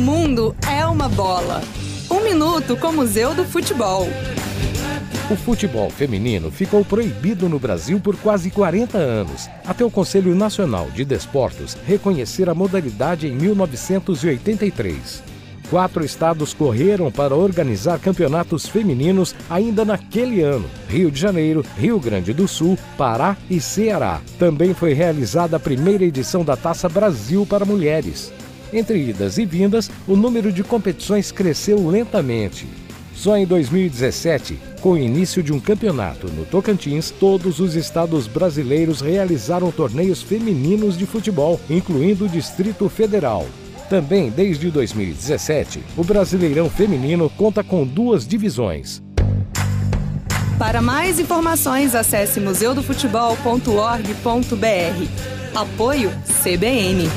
mundo é uma bola. Um minuto com o Museu do Futebol. O futebol feminino ficou proibido no Brasil por quase 40 anos, até o Conselho Nacional de Desportos reconhecer a modalidade em 1983. Quatro estados correram para organizar campeonatos femininos ainda naquele ano: Rio de Janeiro, Rio Grande do Sul, Pará e Ceará. Também foi realizada a primeira edição da Taça Brasil para mulheres. Entre idas e vindas, o número de competições cresceu lentamente. Só em 2017, com o início de um campeonato no Tocantins, todos os estados brasileiros realizaram torneios femininos de futebol, incluindo o Distrito Federal. Também, desde 2017, o Brasileirão Feminino conta com duas divisões. Para mais informações, acesse museudofutebol.org.br. Apoio CBN.